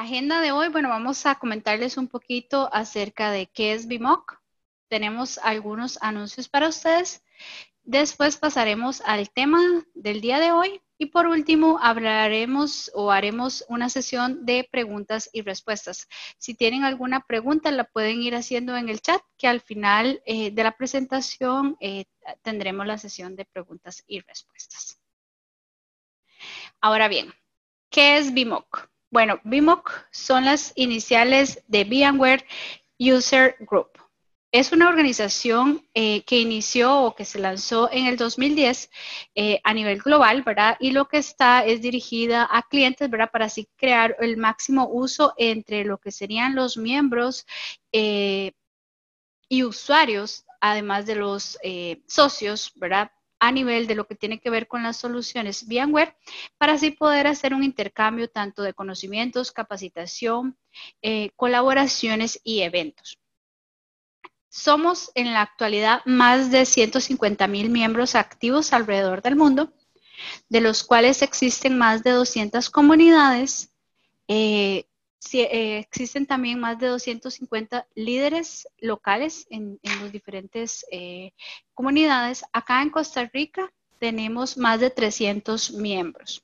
agenda de hoy, bueno, vamos a comentarles un poquito acerca de qué es BIMOC. Tenemos algunos anuncios para ustedes. Después pasaremos al tema del día de hoy y por último hablaremos o haremos una sesión de preguntas y respuestas. Si tienen alguna pregunta la pueden ir haciendo en el chat que al final eh, de la presentación eh, tendremos la sesión de preguntas y respuestas. Ahora bien, ¿qué es BIMOC? Bueno, BIMOC son las iniciales de VMware User Group. Es una organización eh, que inició o que se lanzó en el 2010 eh, a nivel global, ¿verdad? Y lo que está es dirigida a clientes, ¿verdad? Para así crear el máximo uso entre lo que serían los miembros eh, y usuarios, además de los socios, ¿verdad? A nivel de lo que tiene que ver con las soluciones VMware, para así poder hacer un intercambio tanto de conocimientos, capacitación, eh, colaboraciones y eventos. Somos en la actualidad más de 150 mil miembros activos alrededor del mundo, de los cuales existen más de 200 comunidades, eh, eh, existen también más de 250 líderes locales en, las diferentes eh, comunidades. Acá en Costa Rica tenemos más de 300 miembros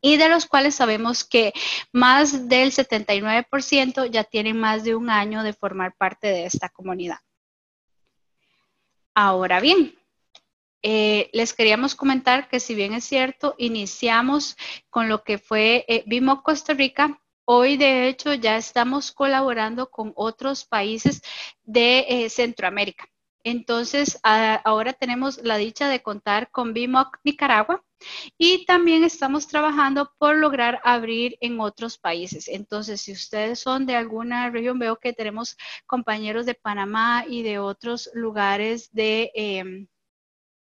y de los cuales sabemos que más del 79% ya tienen más de un año de formar parte de esta comunidad. Ahora bien, eh, les queríamos comentar que si bien es cierto, iniciamos con lo que fue Vimo Costa Rica, Hoy, de hecho, ya estamos colaborando con otros países de eh, Centroamérica. Entonces, ahora tenemos la dicha de contar con BIMOC Nicaragua y también estamos trabajando por lograr abrir en otros países. Entonces, si ustedes son de alguna región, veo que tenemos compañeros de Panamá y de otros lugares de... Em,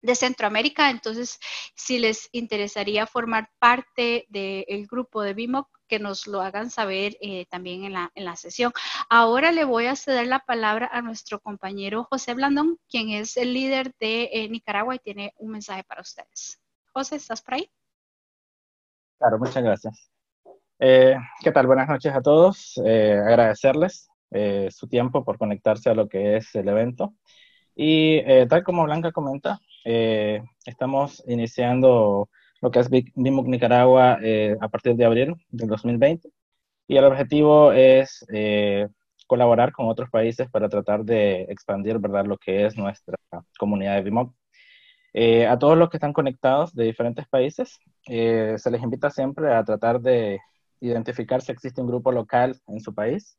de Centroamérica. Entonces, si les interesaría formar parte del grupo de BIMOC, que nos lo hagan saber eh, también en la, en la sesión. Ahora le voy a ceder la palabra a nuestro compañero José Blandón, quien es el líder de eh, Nicaragua y tiene un mensaje para ustedes. José, ¿estás por ahí? Claro, muchas gracias. Eh, ¿Qué tal? Buenas noches a todos. agradecerles su tiempo por conectarse a lo que es el evento. Y tal como Blanca comenta, estamos iniciando lo que es BIMUC Nicaragua eh, a partir de abril del 2020. Y el objetivo es eh, colaborar con otros países para tratar de expandir ¿verdad? lo que es nuestra comunidad de BIMUC. Eh, a todos los que están conectados de diferentes países, se les invita siempre a tratar de identificar si existe un grupo local en su país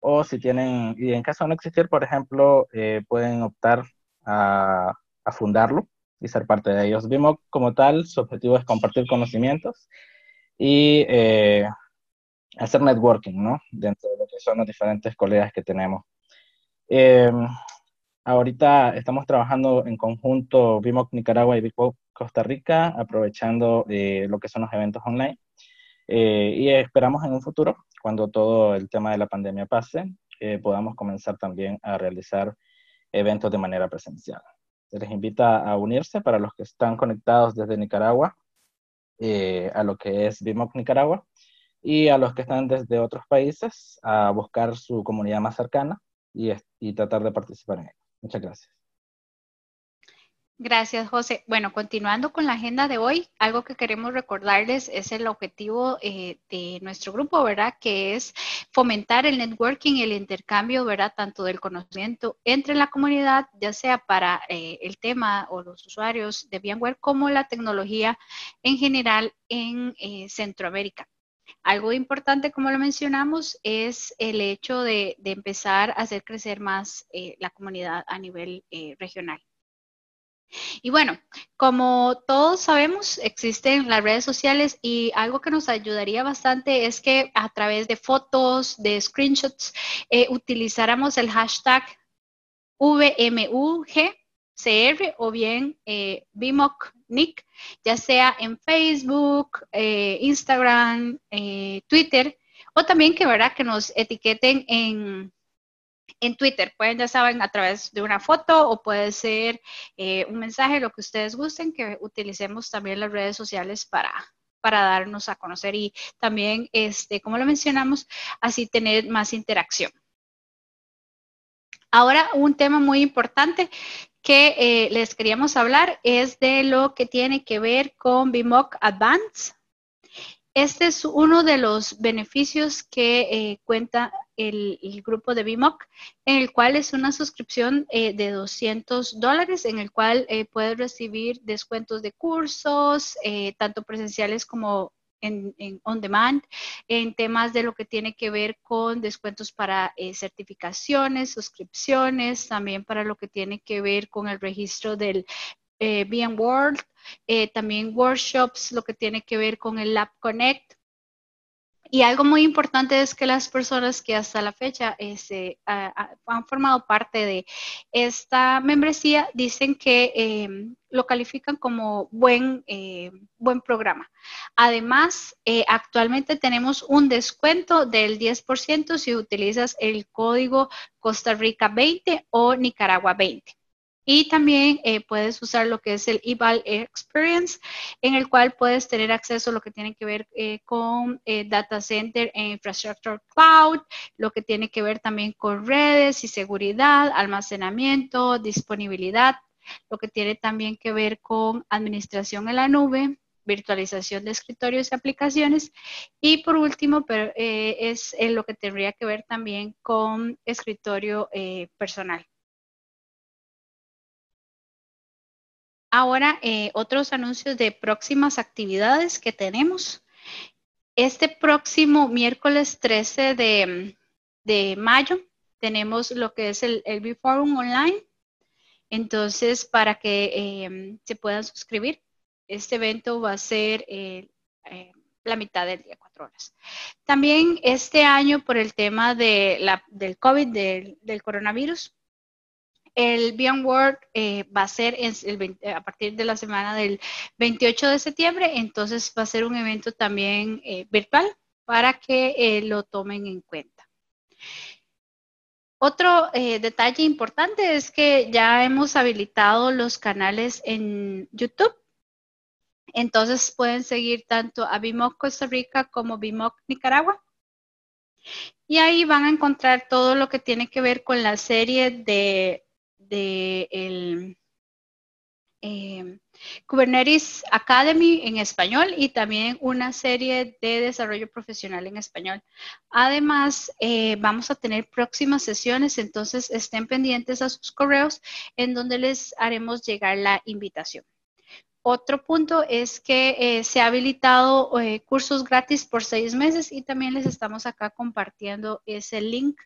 o si tienen, y en caso de no existir, por ejemplo, pueden optar a, a fundarlo y ser parte de ellos. Vimos como tal, su objetivo es compartir conocimientos y eh, hacer networking, ¿no? Dentro de lo que son los diferentes colegas que tenemos. Em, ahorita estamos trabajando en conjunto BIMOC Nicaragua y BIMOC Costa Rica, aprovechando eh, lo que son los eventos online. Eh, y esperamos en un futuro, cuando todo el tema de la pandemia pase, podamos comenzar también a realizar eventos de manera presencial les invita a unirse para los que están conectados desde Nicaragua eh, a lo que es BIMOC Nicaragua y a los que están desde otros países a buscar su comunidad más cercana y, y tratar de participar en ella. Muchas gracias. Gracias, José. Bueno, continuando con la agenda de hoy, algo que queremos recordarles es el objetivo eh, de nuestro grupo, ¿verdad? Que es fomentar el networking el intercambio, ¿verdad? Tanto del conocimiento entre la comunidad, ya sea para eh, el tema o los usuarios de VMware, como la tecnología en general en eh, Centroamérica. Algo importante, como lo mencionamos, es el hecho de empezar a hacer crecer más la comunidad a nivel regional. Y bueno, como todos sabemos, existen las redes sociales y algo que nos ayudaría bastante es que a través de fotos, de screenshots, eh, utilizáramos el hashtag VMUGCR o bien eh, ya sea en Facebook, eh, Instagram, eh, Twitter, o también que, ¿verdad? que nos etiqueten en, en Twitter. Pueden, ya saben, a través de una foto o puede ser eh, un mensaje, lo que ustedes gusten, que utilicemos también las redes sociales para, para darnos a conocer y también, este, como lo mencionamos, así tener más interacción. Ahora, un tema muy importante que eh, les queríamos hablar es de lo que tiene que ver con BIMOC Advance. Este es uno de los beneficios que eh, cuenta el, grupo de BIMOC, en el cual es una suscripción eh, de 200 dólares, en el cual eh, puedes recibir descuentos de cursos, tanto presenciales como en, on demand, en temas de lo que tiene que ver con descuentos para certificaciones, suscripciones, también para lo que tiene que ver con el registro del eh, World, eh, también workshops, lo que tiene que ver con el Lab Connect. Y algo muy importante es que las personas que hasta la fecha este, han formado parte de esta membresía dicen que em, lo califican como buen, eh, buen programa. Además, eh, actualmente tenemos un descuento del 10% si utilizas el código Costa Rica 20 o Nicaragua 20. Y también eh, puedes usar lo que es el eval experience, en el cual puedes tener acceso a lo que tiene que ver eh, con eh, data center e infrastructure cloud, lo que tiene que ver también con redes y seguridad, almacenamiento, disponibilidad, lo que tiene también que ver con administración en la nube, virtualización de escritorios y aplicaciones. Y por último, pero, es lo que tendría que ver también con escritorio personal. Ahora, eh, otros anuncios de próximas actividades que tenemos. Este próximo miércoles 13 de, mayo tenemos lo que es el, el Forum Online. Entonces, para que eh, se puedan suscribir, este evento va a ser eh, la mitad del día, cuatro horas. También este año, por el tema de la, del COVID, del coronavirus, el World eh, va a ser a partir de la semana del 28 de septiembre, entonces va a ser un evento también eh, virtual para que eh, lo tomen en cuenta. Otro detalle importante es que ya hemos habilitado los canales en YouTube. Entonces pueden seguir tanto a BIMOC Costa Rica como BIMOC Nicaragua. Y ahí van a encontrar todo lo que tiene que ver con la serie de de el em, Kubernetes Academy en español y también una serie de desarrollo profesional en español. Además, eh, vamos a tener próximas sesiones, entonces estén pendientes a sus correos en donde les haremos llegar la invitación. Otro punto es que eh, se ha habilitado eh, cursos gratis por seis meses y también les estamos acá compartiendo ese link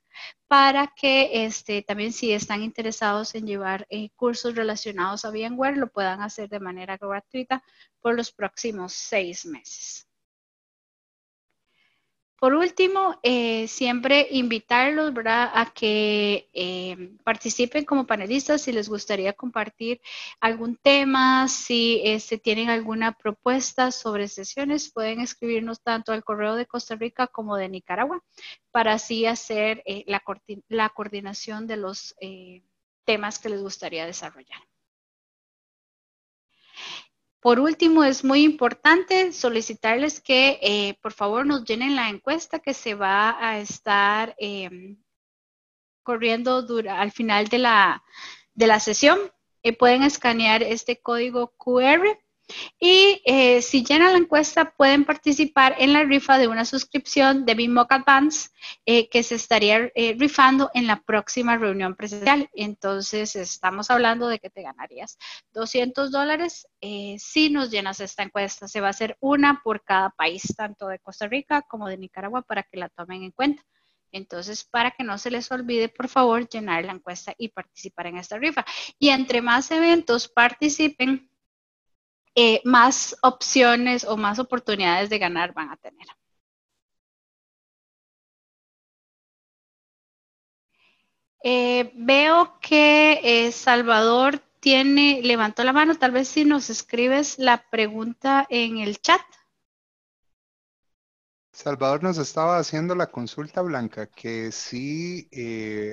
para que este, también si están interesados en llevar eh, cursos relacionados a VMware lo puedan hacer de manera gratuita por los próximos seis meses. Por último, eh, siempre invitarlos a que eh, participen como panelistas si les gustaría compartir algún tema, si este, tienen alguna propuesta sobre sesiones, pueden escribirnos tanto al correo de Costa Rica como de Nicaragua para así hacer eh, la, la, coordinación de los temas que les gustaría desarrollar. Por último, es muy importante solicitarles que eh, por favor nos llenen la encuesta que se va a estar em, corriendo al final de la, de la sesión. Eh, pueden escanear este código QR y eh, si llenan la encuesta, pueden participar en la rifa de una suscripción de BIMOC Advance eh, que se estaría eh, rifando en la próxima reunión presencial. Entonces, estamos hablando de que te ganarías 200 dólares si nos llenas esta encuesta. Se va a hacer una por cada país, tanto de Costa Rica como de Nicaragua, para que la tomen en cuenta. Entonces, para que no se les olvide, por favor, llenar la encuesta y participar en esta rifa. Y entre más eventos participen, eh, más opciones o más oportunidades de ganar van a tener. Eh, veo que eh, Salvador tiene, levantó la mano, tal vez si nos escribes la pregunta en el chat. Salvador nos estaba haciendo la consulta blanca, que sí,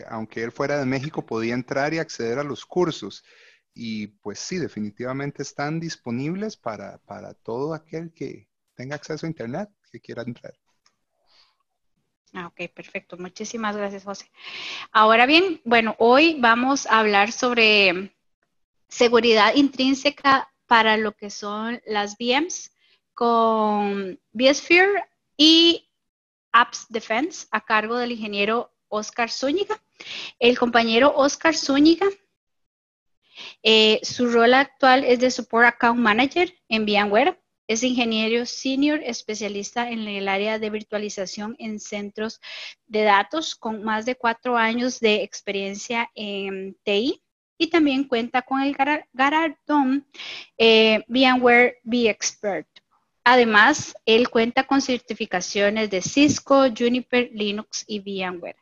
aunque él fuera de México, podía entrar y acceder a los cursos. Y pues sí, definitivamente están disponibles para, todo aquel que, tenga acceso a Internet que quiera entrar. Ah, ok, perfecto. Muchísimas gracias, José. Ahora bien, bueno, hoy vamos a hablar sobre seguridad intrínseca para lo que son las VMs con vSphere y Apps Defense a cargo del ingeniero Oscar Zúñiga. El compañero Oscar Zúñiga, eh, su rol actual es de Support Account Manager en VMware. Es ingeniero senior especialista en el área de virtualización en centros de datos con más de cuatro años de experiencia en TI y también cuenta con el galardón eh, VMware V-Expert. Además, él cuenta con certificaciones de Cisco, Juniper, Linux y VMware.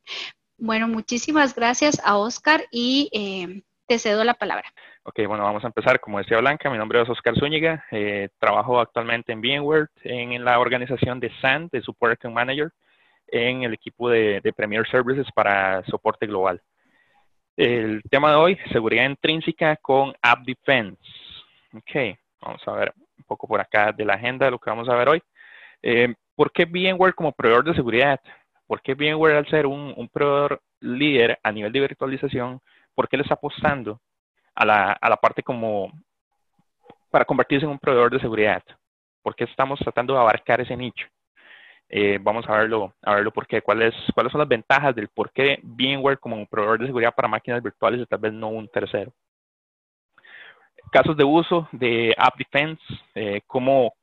Bueno, muchísimas gracias a Oscar y eh, te cedo la palabra. Ok, bueno, vamos a empezar. Como decía Blanca, mi nombre es Oscar Zúñiga. Eh, trabajo actualmente en VMware, en, la organización de SAN, de Support Manager, en el equipo de, de Premier Services para soporte global. El tema de hoy, seguridad intrínseca con App Defense. Ok, vamos a ver un poco por acá de la agenda de lo que vamos a ver hoy. Eh, ¿Por qué VMware como proveedor de seguridad? ¿Por qué VMware al ser un, proveedor líder a nivel de virtualización, por qué le está apostando a la, a la parte como para convertirse en un proveedor de seguridad? ¿Por qué estamos tratando de abarcar ese nicho? Eh, vamos a verlo, a verlo por qué, cuáles, cuáles son las ventajas del por qué VMware como un proveedor de seguridad para máquinas virtuales y tal vez no un tercero. Casos de uso de App Defense, eh, cómo,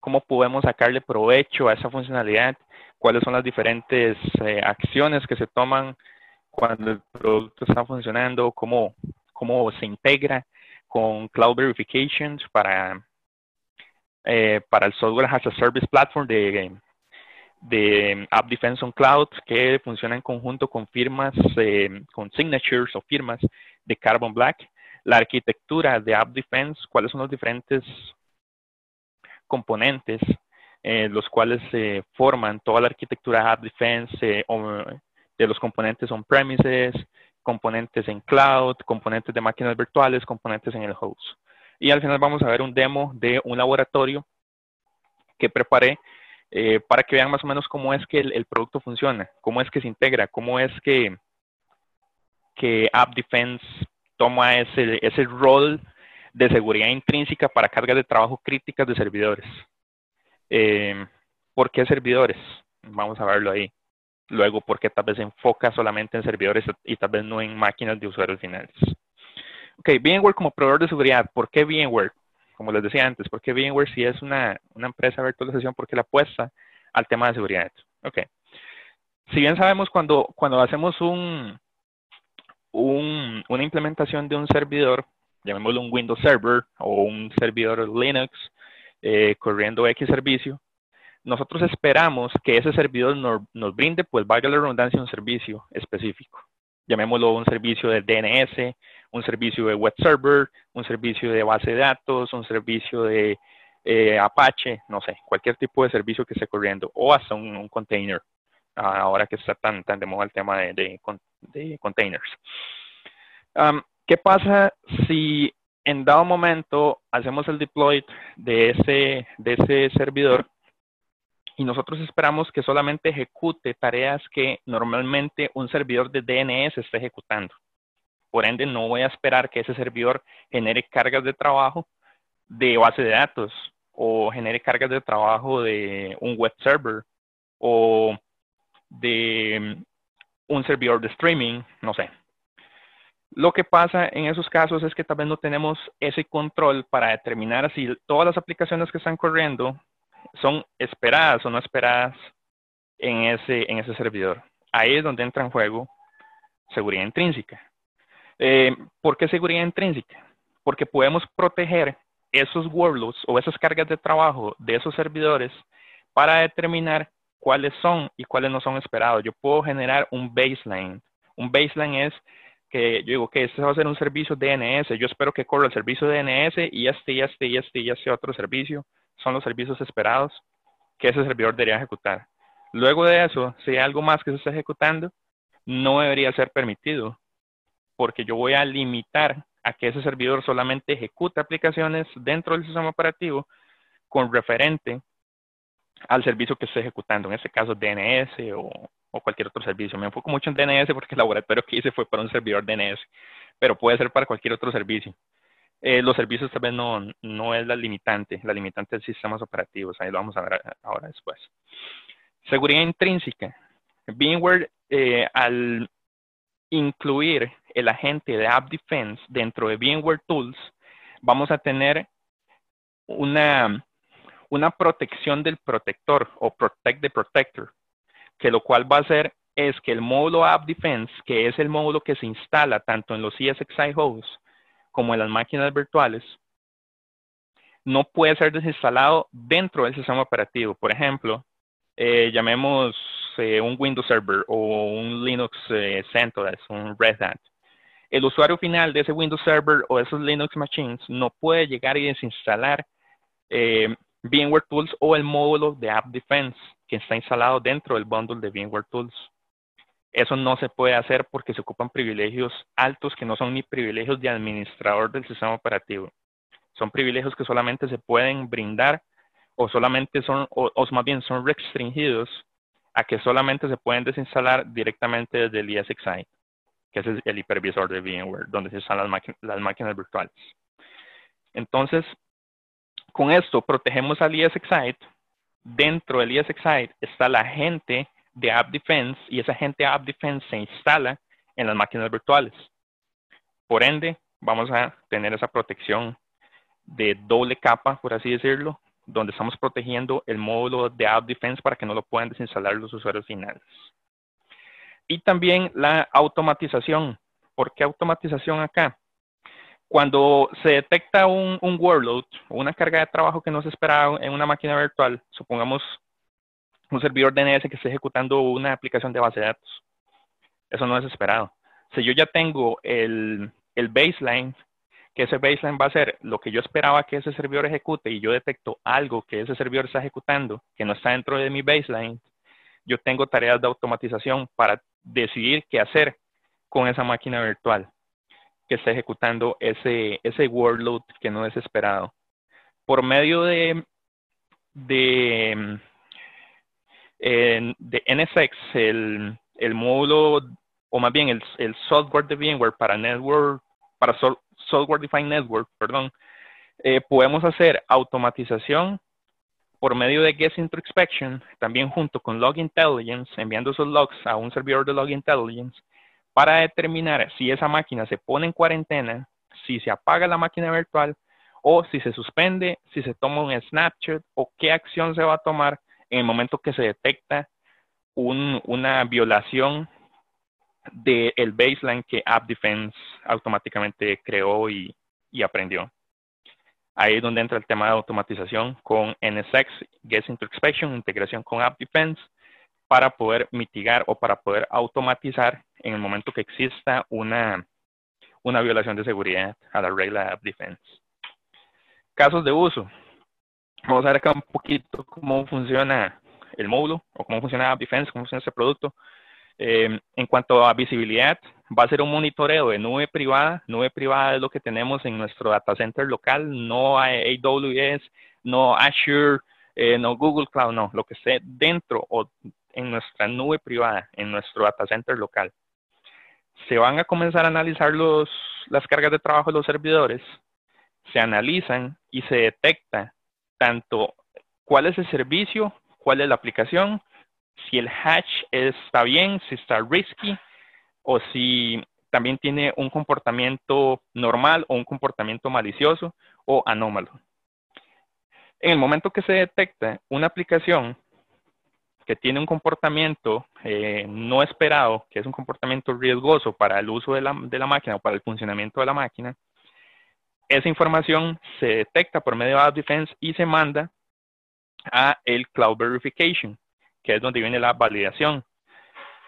cómo podemos sacarle provecho a esa funcionalidad, cuáles son las diferentes eh, acciones que se toman cuando el producto está funcionando, cómo, cómo se integra con Cloud Verifications para, eh, para el Software as a Service Platform de, de App Defense on Cloud que funciona en conjunto con firmas, eh, con signatures o firmas de Carbon Black. La arquitectura de App Defense, cuáles son los diferentes componentes eh, los cuales se forman toda la arquitectura de App Defense eh, de los componentes on-premises, componentes en cloud, componentes de máquinas virtuales, componentes en el host. Y al final vamos a ver un demo de un laboratorio que preparé eh, para que vean más o menos cómo es que el, producto funciona, cómo es que se integra, cómo es que, que App Defense toma ese, ese rol de seguridad intrínseca para cargas de trabajo críticas de servidores. Eh, ¿Por qué servidores? Vamos a verlo ahí. Luego, ¿por qué tal vez se enfoca solamente en servidores y tal vez no en máquinas de usuarios finales? Ok, VMware como proveedor de seguridad. ¿Por qué VMware? como les decía antes, porque VMware si es una, empresa de virtualización, porque la apuesta al tema de seguridad. Ok. Si bien sabemos cuando, cuando hacemos un, una implementación de un servidor, llamémoslo un Windows Server o un servidor Linux eh, corriendo X servicio, nosotros esperamos que ese servidor nos, brinde, pues valga la redundancia, un servicio específico. Llamémoslo un servicio de DNS, un servicio de web server, un servicio de base de datos, un servicio de eh, Apache, no sé, cualquier tipo de servicio que esté corriendo, o hasta un, container, ahora que está tan, tan de moda el tema de, containers. ¿Qué pasa si en dado momento hacemos el deploy de ese, de ese servidor y nosotros esperamos que solamente ejecute tareas que normalmente un servidor de DNS esté ejecutando? Por ende, no voy a esperar que ese servidor genere cargas de trabajo de base de datos o genere cargas de trabajo de un web server o de mm, un servidor de streaming, no sé. Lo que pasa en esos casos es que tal vez no tenemos ese control para determinar si todas las aplicaciones que están corriendo son esperadas o no esperadas en ese, en ese servidor. Ahí es donde entra en juego seguridad intrínseca. Eh, ¿Por qué seguridad intrínseca? Porque podemos proteger esos workloads o esas cargas de trabajo de esos servidores para determinar cuáles son y cuáles no son esperados. Yo puedo generar un baseline. Un baseline es que yo digo que este va a ser un servicio DNS. Yo espero que corra el servicio DNS y este, y este, y este, y este otro servicio son los servicios esperados que ese servidor debería ejecutar. Luego de eso, si hay algo más que se está ejecutando, no debería ser permitido porque yo voy a limitar a que ese servidor solamente ejecute aplicaciones dentro del sistema operativo con referente al servicio que esté ejecutando, en este caso DNS o, cualquier otro servicio. Me enfoco mucho en DNS porque el laboratorio que hice fue para un servidor DNS, pero puede ser para cualquier otro servicio. Eh, los servicios tal vez no, no es la limitante, la limitante es sistemas operativos, ahí lo vamos a ver ahora después. Seguridad intrínseca. VMware, eh, al incluir el agente de App Defense dentro de VMware Tools, vamos a tener una, una protección del protector o Protect the Protector, que lo cual va a hacer es que el módulo App Defense, que es el módulo que se instala tanto en los ESXi hosts como en las máquinas virtuales, no puede ser desinstalado dentro del sistema operativo. Por ejemplo, eh, llamemos eh, un Windows Server o un Linux eh, CentOS, un Red Hat. El usuario final de ese Windows Server o esos Linux Machines no puede llegar y desinstalar eh, VMware Tools o el módulo de App Defense que está instalado dentro del bundle de VMware Tools. Eso no se puede hacer porque se ocupan privilegios altos que no son ni privilegios de administrador del sistema operativo. Son privilegios que solamente se pueden brindar o solamente son, o, más bien son restringidos a que solamente se pueden desinstalar directamente desde el ESXi, que es el hipervisor de VMware, donde se instalan las, máquinas virtuales. Entonces, con esto protegemos al ESXi. Dentro del ESXi está la agente de App Defense y esa agente App Defense se instala en las máquinas virtuales. Por ende, vamos a tener esa protección de doble capa, por así decirlo, donde estamos protegiendo el módulo de App Defense para que no lo puedan desinstalar los usuarios finales. Y también la automatización. ¿Por qué automatización acá? Cuando se detecta un, un workload una carga de trabajo que no se esperaba en una máquina virtual, supongamos un servidor DNS que esté ejecutando una aplicación de base de datos. Eso no es esperado. Si yo ya tengo el, el baseline que ese baseline va a ser lo que yo esperaba que ese servidor ejecute y yo detecto algo que ese servidor está ejecutando que no está dentro de mi baseline, yo tengo tareas de automatización para decidir qué hacer con esa máquina virtual que está ejecutando ese, ese workload que no es esperado. Por medio de, de, de NSX, el, módulo, o más bien el, el software de VMware para network, para Software Defined Network, perdón, eh, podemos hacer automatización por medio de Guest Introspection, también junto con Log Intelligence, enviando esos logs a un servidor de Log Intelligence para determinar si esa máquina se pone en cuarentena, si se apaga la máquina virtual o si se suspende, si se toma un snapshot o qué acción se va a tomar en el momento que se detecta una violación del baseline que App Defense automáticamente creó y, aprendió. Ahí es donde entra el tema de automatización con NSX, Guest Introspection, integración con App Defense, para poder mitigar o para poder automatizar en el momento que exista una, una violación de seguridad a la regla de App Defense. Casos de uso. Vamos a ver acá un poquito cómo funciona el módulo o cómo funciona App Defense, cómo funciona ese producto. Eh, en cuanto a visibilidad, va a ser un monitoreo de nube privada. Nube privada es lo que tenemos en nuestro data center local, no AWS, no Azure, eh, no Google Cloud, no, lo que esté dentro o en nuestra nube privada, en nuestro data center local. Se van a comenzar a analizar los, las cargas de trabajo de los servidores, se analizan y se detecta tanto cuál es el servicio, cuál es la aplicación, si el hash está bien, si está risky o si también tiene un comportamiento normal o un comportamiento malicioso o anómalo. En el momento que se detecta una aplicación que tiene un comportamiento eh, no esperado, que es un comportamiento riesgoso para el uso de la, de la máquina o para el funcionamiento de la máquina, esa información se detecta por medio de App Defense y se manda a el Cloud Verification, que es donde viene la validación,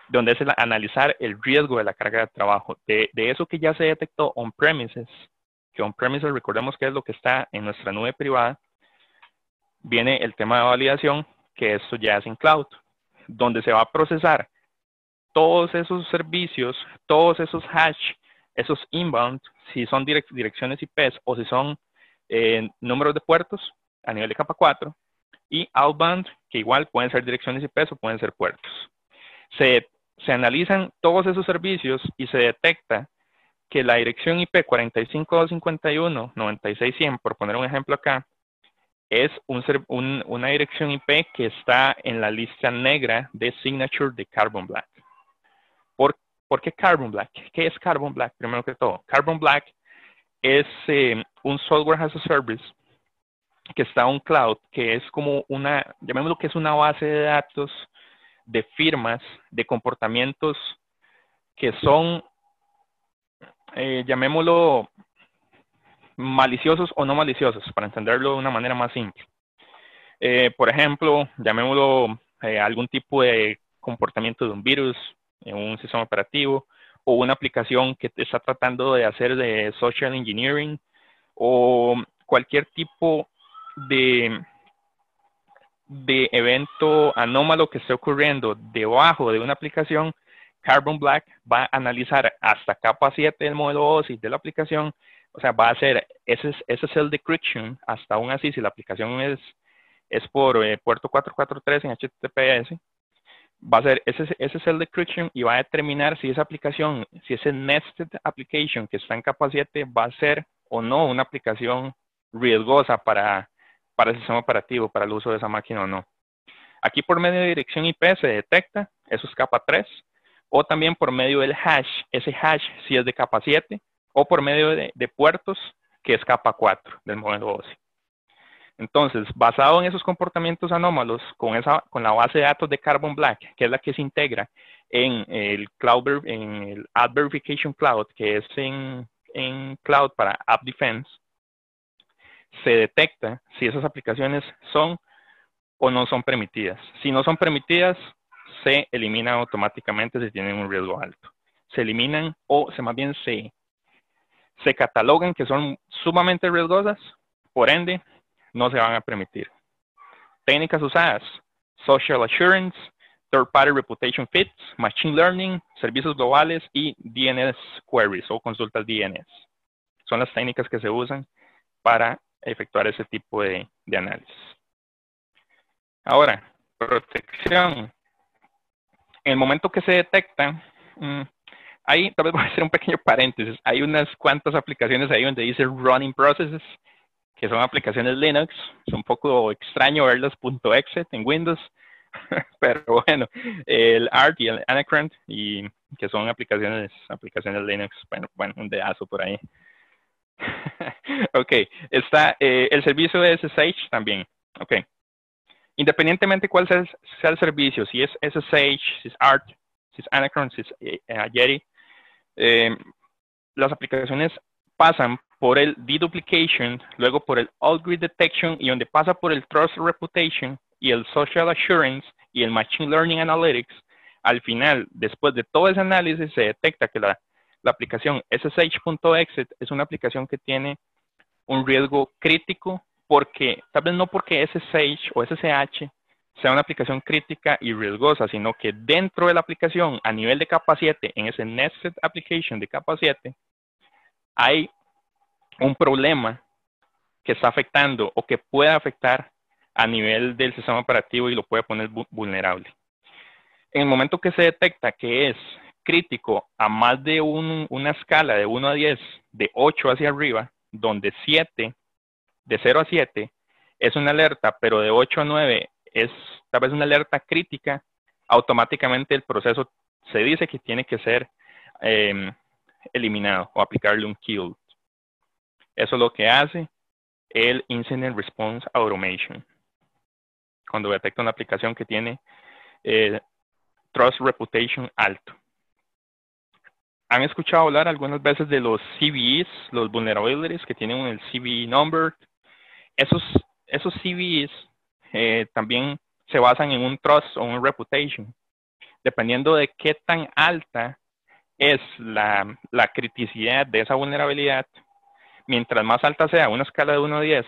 donde es el analizar el riesgo de la carga de trabajo. De, eso que ya se detectó on-premises, que on-premises recordemos que es lo que está en nuestra nube privada, viene el tema de validación, que esto ya es en cloud, donde se va a procesar todos esos servicios, todos esos hash, esos inbound, si son direcciones IP o si son eh, números de puertos a nivel de capa 4, y outbound, que igual pueden ser direcciones IP o pueden ser puertos. Se, se analizan todos esos servicios y se detecta que la dirección IP 45251-96100, por poner un ejemplo acá, es un, una dirección IP que está en la lista negra de signature de Carbon Black. ¿Por, ¿Por, qué Carbon Black? ¿Qué es Carbon Black? Primero que todo, Carbon Black es eh, un software as a service que está en un cloud, que es como una, llamémoslo que es una base de datos de firmas, de comportamientos que son eh, llamémoslo maliciosos o no maliciosos, para entenderlo de una manera más simple. Eh, por ejemplo, llamémoslo algún tipo de comportamiento de un virus en un sistema operativo o una aplicación que está tratando de hacer de social engineering o cualquier tipo de, de evento anómalo que esté ocurriendo debajo de una aplicación Carbon Black va a analizar hasta capa 7 del modelo OSI de la aplicación, o sea, va a hacer ese, cell decryption, hasta aún así, si la aplicación es, es por eh, puerto 443 en HTTPS, va a hacer ese, ese cell decryption y va a determinar si esa aplicación, si ese nested application que está en capa 7 va a ser o no una aplicación riesgosa para, para el sistema operativo, para el uso de esa máquina o no. Aquí por medio de dirección IP se detecta, eso es capa 3, o también por medio del hash, ese hash si es de capa 7, o por medio de, puertos, que es capa 4 del modelo OSI. Entonces, basado en esos comportamientos anómalos, con, esa, con la base de datos de Carbon Black, que es la que se integra en el, cloud, en el App Verification Cloud, que es en, en Cloud para App Defense, se detecta si esas aplicaciones son o no son permitidas. Si no son permitidas, se eliminan automáticamente si tienen un riesgo alto. Se eliminan o se más bien se, se catalogan que son sumamente riesgosas, por ende, no se van a permitir. Técnicas usadas, social assurance, third party reputation fits, machine learning, servicios globales y DNS queries o consultas DNS. Son las técnicas que se usan para efectuar ese tipo de, análisis. Ahora, protección en el momento que se detecta, mm, ahí tal vez voy a hacer un pequeño paréntesis. Hay unas cuantas aplicaciones ahí donde dice running processes, que son aplicaciones Linux. Es un poco extraño verlas .exe en Windows, pero bueno, el ART y el Anacron, y que son aplicaciones, aplicaciones Linux, bueno, bueno, un dedazo por ahí. ok, está eh, el servicio de SSH también. Ok, independientemente cuál sea, el servicio, si es SSH, si es ART, si es Anacron, si es eh, Yeti, eh, las aplicaciones pasan por el deduplication, luego por el all-grid detection y donde pasa por el trust reputation y el social assurance y el machine learning analytics, al final, después de todo ese análisis, se detecta que la, la aplicación SSH.exit es una aplicación que tiene un riesgo crítico porque, tal vez no porque SSH o SSH sea una aplicación crítica y riesgosa, sino que dentro de la aplicación, a nivel de capa 7, en ese nested application de capa 7, hay un problema que está afectando o que puede afectar a nivel del sistema operativo y lo puede poner vulnerable. En el momento que se detecta que es crítico a más de una escala de 1 a 10, de 8 hacia arriba, donde 7 de 0 a 7 es una alerta, pero de 8 a 9 es tal vez una alerta crítica, automáticamente el proceso se dice que tiene que ser em, eliminado o aplicarle un kill. Eso es lo que hace el Incident Response Automation. Cuando detecta una aplicación que tiene eh, Trust Reputation alto. ¿Han escuchado hablar algunas veces de los CVEs, los vulnerabilities que tienen el CVE number, esos, esos CVs eh, también se basan en un trust o un reputation. Dependiendo de qué tan alta es la, la criticidad de esa vulnerabilidad, mientras más alta sea una escala de 1 a 10,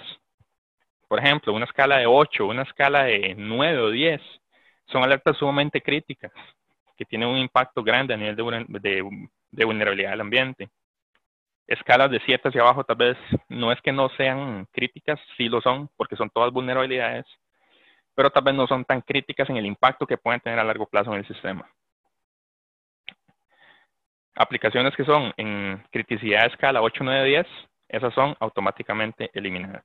por ejemplo, una escala de 8, una escala de 9 o 10, son alertas sumamente críticas que tienen un impacto grande a nivel de, vulnerabilidad del ambiente escalas de 7 hacia abajo tal vez no es que no sean críticas, sí lo son, porque son todas vulnerabilidades, pero tal vez no son tan críticas en el impacto que pueden tener a largo plazo en el sistema. Aplicaciones que son en criticidad de escala 8, 9, 10, esas son automáticamente eliminadas.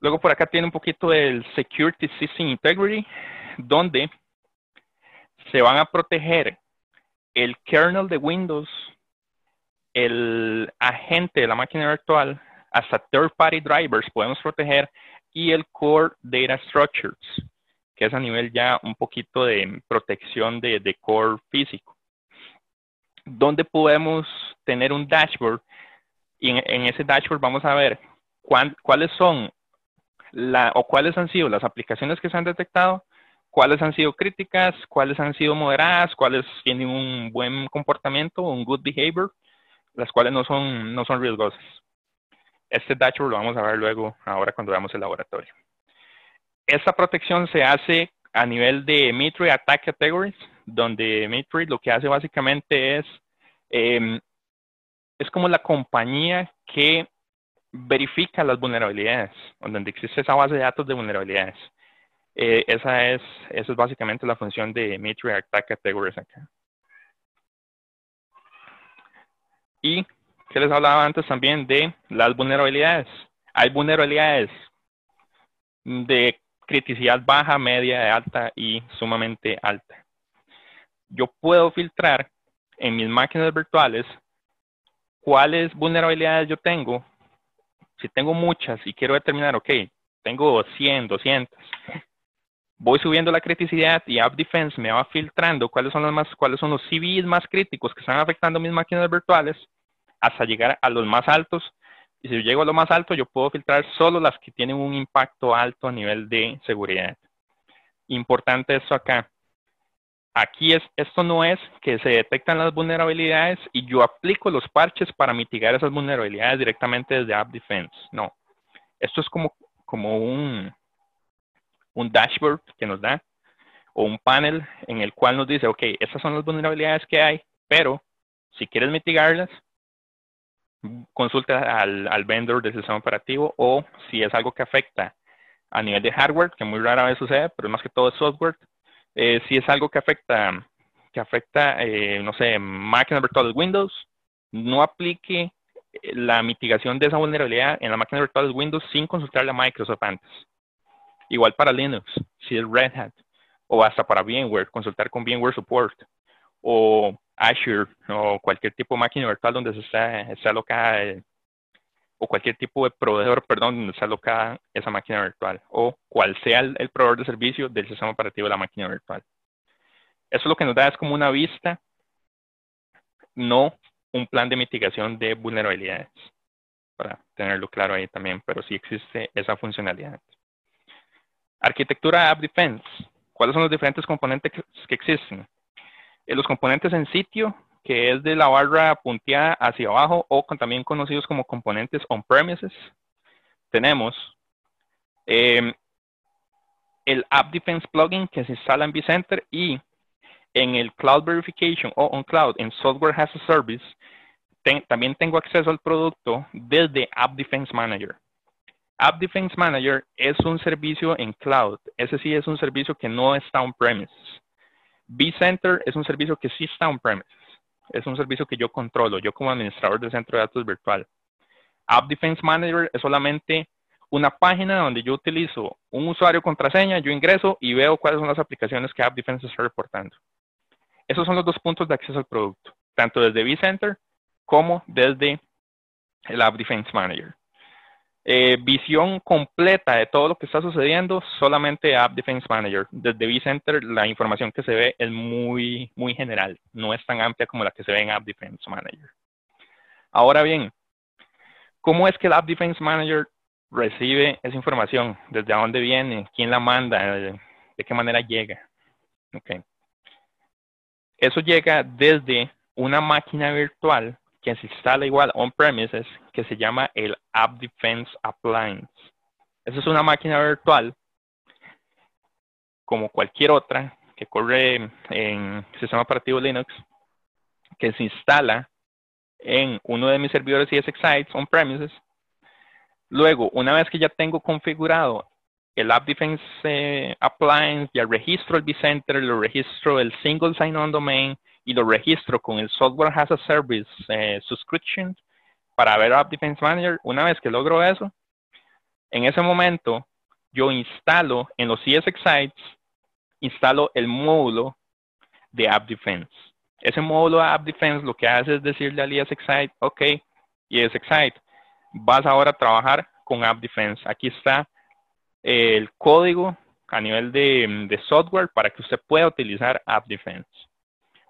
Luego por acá tiene un poquito del Security System Integrity, donde se van a proteger el kernel de Windows, el agente de la máquina virtual, hasta third party drivers podemos proteger y el core data structures, que es a nivel ya un poquito de protección de, core físico, donde podemos tener un dashboard y en, ese dashboard vamos a ver cuáles son o cuáles han sido las aplicaciones que se han detectado, cuáles han sido críticas, cuáles han sido moderadas, cuáles tienen un buen comportamiento, un good behavior, las cuales no son, no son riesgosas. Este dashboard lo vamos a ver luego, ahora cuando veamos el laboratorio. Esta protección se hace a nivel de Mitre Attack Categories, donde Mitre lo que hace básicamente es, em, es como la compañía que verifica las vulnerabilidades, donde existe esa base de datos de vulnerabilidades. Eh, esa, es, esa es básicamente la función de Mitre Attack Categories acá. Y que les hablaba antes también de las vulnerabilidades. Hay vulnerabilidades de criticidad baja, media, alta y sumamente alta. Yo puedo filtrar en mis máquinas virtuales cuáles vulnerabilidades yo tengo. Si tengo muchas y quiero determinar, ok, tengo 100, 200, voy subiendo la criticidad y App Defense me va filtrando cuáles son los más, cuáles son los CVs más críticos que están afectando mis máquinas virtuales hasta llegar a los más altos. Y si yo llego a lo más alto, yo puedo filtrar solo las que tienen un impacto alto a nivel de seguridad. Importante esto acá. Aquí es, esto no es que se detectan las vulnerabilidades y yo aplico los parches para mitigar esas vulnerabilidades directamente desde App Defense. No. Esto es como, como un, un dashboard que nos da o un panel en el cual nos dice, ok, estas son las vulnerabilidades que hay, pero si quieres mitigarlas, consulta al, vendor del sistema operativo o si es algo que afecta a nivel de hardware, que muy rara vez sucede, pero más que todo es software, eh, si es algo que afecta, que afecta, eh, no sé, máquinas virtuales Windows, no aplique eh, la mitigación de esa vulnerabilidad en la máquina virtual Windows sin consultarle a Microsoft antes. Igual para Linux, si es Red Hat, o hasta para VMware, consultar con VMware Support, o Azure o cualquier tipo de máquina virtual donde se está, alocada eh, o cualquier tipo de proveedor, perdón, donde está alocada esa máquina virtual o cual sea el, proveedor de servicio del sistema operativo de la máquina virtual. Eso lo que nos da es como una vista, no un plan de mitigación de vulnerabilidades, para tenerlo claro ahí también, pero sí existe esa funcionalidad. Arquitectura App Defense. ¿Cuáles son los diferentes componentes que existen? Eh, los componentes en sitio, que es de la barra punteada hacia abajo o también conocidos como componentes on-premises. Tenemos em, el App Defense plugin que se instala en vCenter y en el Cloud Verification o on Cloud en Software as a Service también tengo acceso al producto desde App Defense Manager. App Defense Manager es un servicio en cloud. Ese sí es un servicio que no está on-premises vCenter es un servicio que sí está on-premises. Es un servicio que yo controlo, yo como administrador del centro de datos virtual. App Defense Manager es solamente una página donde yo utilizo un usuario contraseña, yo ingreso y veo cuáles son las aplicaciones que App Defense está reportando. Esos son los dos puntos de acceso al producto, tanto desde vCenter como desde el App Defense Manager. Eh, visión completa de todo lo que está sucediendo solamente App Defense Manager. Desde vCenter la información que se ve es muy, muy general, no es tan amplia como la que se ve en App Defense Manager. Ahora bien, ¿cómo es que el App Defense Manager recibe esa información? ¿Desde dónde viene? ¿Quién la manda? ¿De qué manera llega? Okay. Eso llega desde una máquina virtual que se instala igual on-premises, que se llama el App Defense Appliance. Esa es una máquina virtual, como cualquier otra, que corre en sistema operativo Linux, que se instala en uno de mis servidores ESX sites on-premises, Luego, una vez que ya tengo configurado el App Defense eh, Appliance, ya registro el vCenter, lo registro el Single Sign-On Domain y lo registro con el Software as a Service eh, Subscription para ver App Defense Manager. Una vez que logro eso, en ese momento yo instalo en los ESX sites, instalo el módulo de App Defense. Ese módulo de App Defense lo que hace es decirle al ESX site, ok, ESX site, vas ahora a trabajar con App Defense. Aquí está el código a nivel de, software para que usted pueda utilizar App Defense.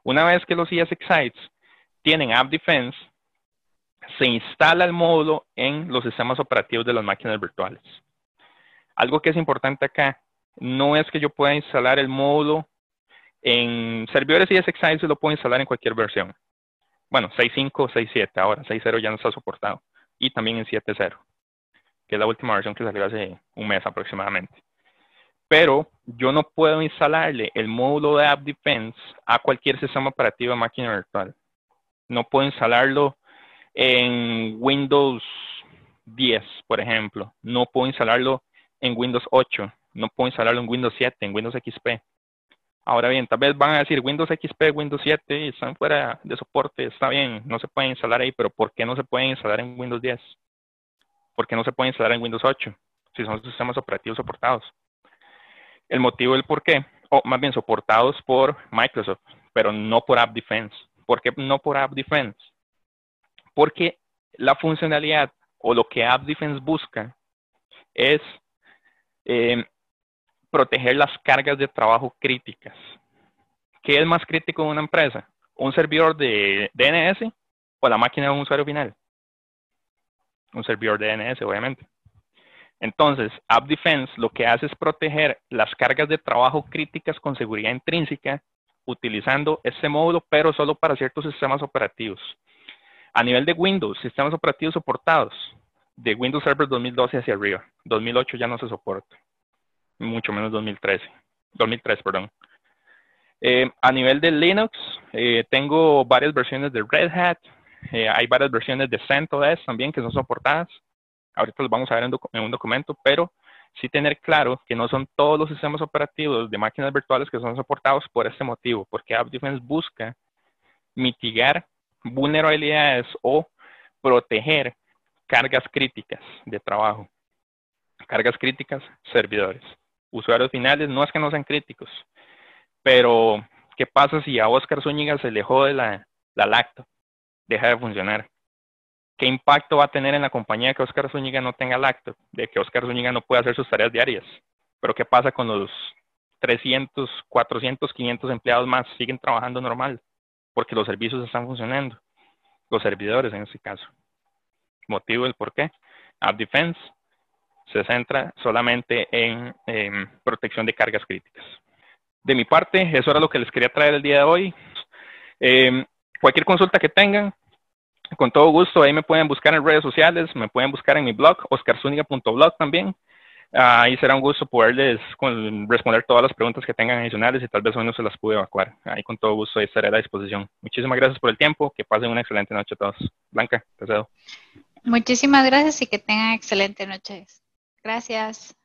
Una vez que los ESX sites tienen App Defense, se instala el módulo en los sistemas operativos de las máquinas virtuales. Algo que es importante acá, no es que yo pueda instalar el módulo en servidores ESX sites, lo puedo instalar en cualquier versión. Bueno, 6.5 o 6.7 ahora, 6.0 ya no está soportado y también en 7.0, que es la última versión que salió hace un mes aproximadamente. Pero yo no puedo instalarle el módulo de App Defense a cualquier sistema operativo de máquina virtual. No puedo instalarlo en Windows 10, por ejemplo. No puedo instalarlo en Windows 8. No puedo instalarlo en Windows 7, en Windows XP. Ahora bien, tal vez van a decir Windows XP, Windows 7 están fuera de soporte, está bien, no se pueden instalar ahí, pero ¿por qué no se pueden instalar en Windows 10? ¿Por qué no se pueden instalar en Windows 8? Si son sistemas operativos soportados. El motivo del por qué, o más bien soportados por Microsoft, pero no por App Defense. ¿Por qué no por App Defense? Porque la funcionalidad o lo que App Defense busca es eh, proteger las cargas de trabajo críticas. ¿Qué es más crítico en una empresa? ¿Un servidor de DNS o la máquina de un usuario final? Un servidor de DNS, obviamente. Entonces, App Defense lo que hace es proteger las cargas de trabajo críticas con seguridad intrínseca utilizando este módulo, pero solo para ciertos sistemas operativos. A nivel de Windows, sistemas operativos soportados, de Windows Server 2012 hacia arriba. 2008 ya no se soporta mucho menos 2013, 2003, perdón. Eh, a nivel de Linux, eh, tengo varias versiones de Red Hat, eh, hay varias versiones de CentOS también que son soportadas. Ahorita los vamos a ver en, un documento, pero sí tener claro que no son todos los sistemas operativos de máquinas virtuales que son soportados por este motivo, porque App Defense busca mitigar vulnerabilidades o proteger cargas críticas de trabajo. Cargas críticas, servidores usuarios finales, no es que no sean críticos, pero ¿qué pasa si a Oscar Zúñiga se le jode la, la lacto? Deja de funcionar. ¿Qué impacto va a tener en la compañía que Oscar Zúñiga no tenga lacto? De que Oscar Zúñiga no pueda hacer sus tareas diarias. Pero ¿qué pasa con los 300, 400, 500 empleados más? Siguen trabajando normal porque los servicios están funcionando. Los servidores en este caso. Motivo del por qué. App Defense se centra solamente en, protección de cargas críticas. De mi parte, eso era lo que les quería traer el día de hoy. Em, cualquier consulta que tengan, con todo gusto, ahí me pueden buscar en redes sociales, me pueden buscar en mi blog, oscarzúñiga.blog también. ahí será un gusto poderles responder todas las preguntas que tengan adicionales y tal vez hoy no se las pude evacuar. Ahí con todo gusto estaré a la disposición. Muchísimas gracias por el tiempo. Que pasen una excelente noche a todos. Blanca, te cedo. Muchísimas gracias y que tengan excelente noche. Gracias.